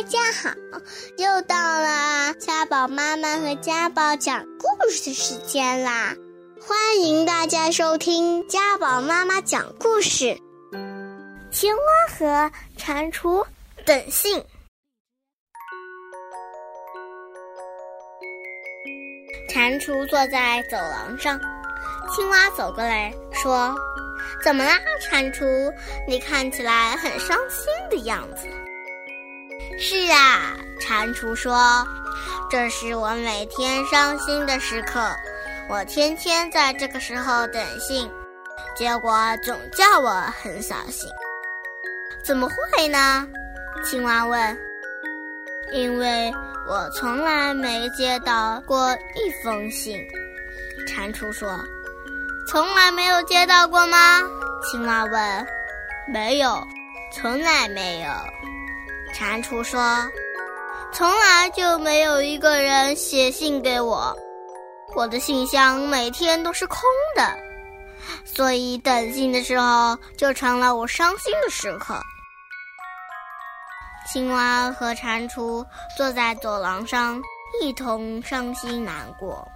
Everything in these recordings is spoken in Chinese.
大家好，又到了家宝妈妈和家宝讲故事的时间啦！欢迎大家收听家宝妈妈讲故事。青蛙和蟾蜍等信。蟾蜍坐在走廊上，青蛙走过来说：“怎么啦，蟾蜍？你看起来很伤心的样子。”是啊，蟾蜍说：“这是我每天伤心的时刻。我天天在这个时候等信，结果总叫我很扫兴。怎么会呢？”青蛙问。“因为我从来没接到过一封信。”蟾蜍说。“从来没有接到过吗？”青蛙问。“没有，从来没有。”蟾蜍说：“从来就没有一个人写信给我，我的信箱每天都是空的，所以等信的时候就成了我伤心的时刻。”青蛙和蟾蜍坐在走廊上，一同伤心难过。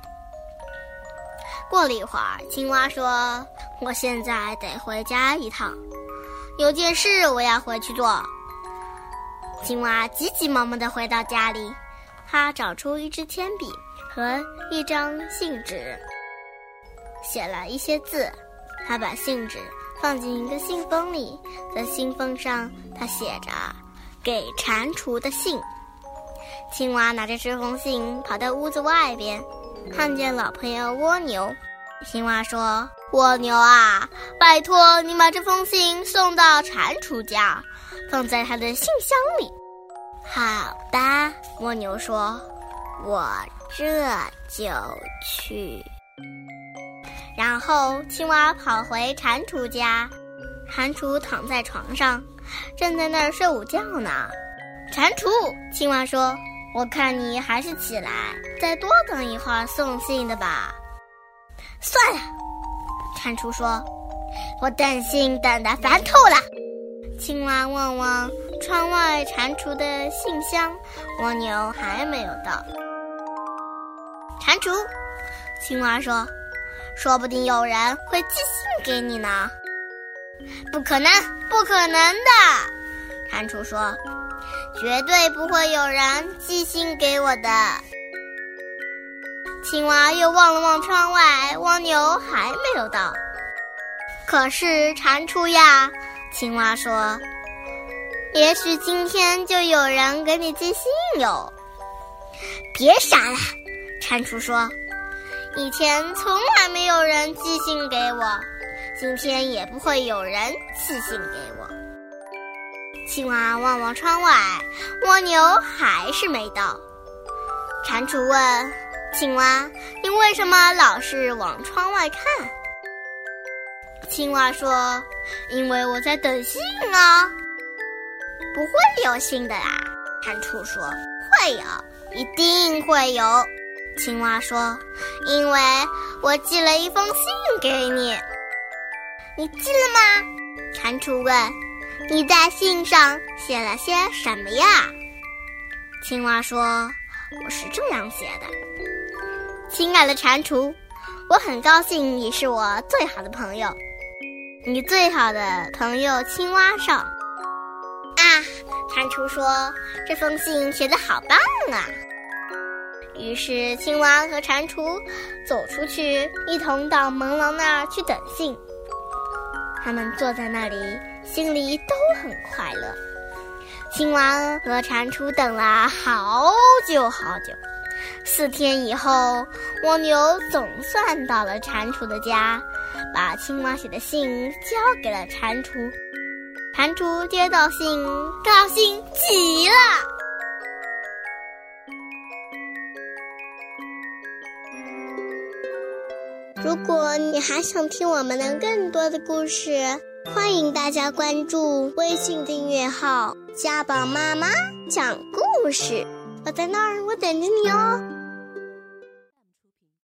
过了一会儿，青蛙说：“我现在得回家一趟，有件事我要回去做。”青蛙急急忙忙地回到家里，他找出一支铅笔和一张信纸，写了一些字。他把信纸放进一个信封里，在信封上他写着“给蟾蜍的信”。青蛙拿着这封信跑到屋子外边，看见老朋友蜗牛。青蛙说：“蜗牛啊，拜托你把这封信送到蟾蜍家。”放在他的信箱里。好的，蜗牛说：“我这就去。”然后青蛙跑回蟾蜍家，蟾蜍躺在床上，正在那儿睡午觉呢。蟾蜍，青蛙说：“我看你还是起来，再多等一会儿送信的吧。”算了，蟾蜍说：“我等信等得烦透了。”青蛙望望窗外蟾蜍的信箱，蜗牛还没有到。蟾蜍，青蛙说：“说不定有人会寄信给你呢。”不可能，不可能的，蟾蜍说：“绝对不会有人寄信给我的。”青蛙又望了望窗外，蜗牛还没有到。可是蟾蜍呀。青蛙说：“也许今天就有人给你寄信哟。”别傻了，蟾蜍说：“以前从来没有人寄信给我，今天也不会有人寄信给我。”青蛙望望窗外，蜗牛还是没到。蟾蜍问青蛙：“你为什么老是往窗外看？”青蛙说：“因为我在等信啊，不会有信的啦。”蟾蜍说：“会有，一定会有。”青蛙说：“因为我寄了一封信给你，你寄了吗？”蟾蜍问：“你在信上写了些什么呀？”青蛙说：“我是这样写的，亲爱的蟾蜍，我很高兴你是我最好的朋友。”你最好的朋友青蛙少啊，蟾蜍说：“这封信写的好棒啊！”于是青蛙和蟾蜍走出去，一同到门廊那儿去等信。他们坐在那里，心里都很快乐。青蛙和蟾蜍等了好久好久。四天以后，蜗牛总算到了蟾蜍的家。把青蛙写的信交给了蟾蜍，蟾蜍接到信，高兴极了。如果你还想听我们的更多的故事，欢迎大家关注微信订阅号“家宝妈妈讲故事”，我在那儿，我等着你哦。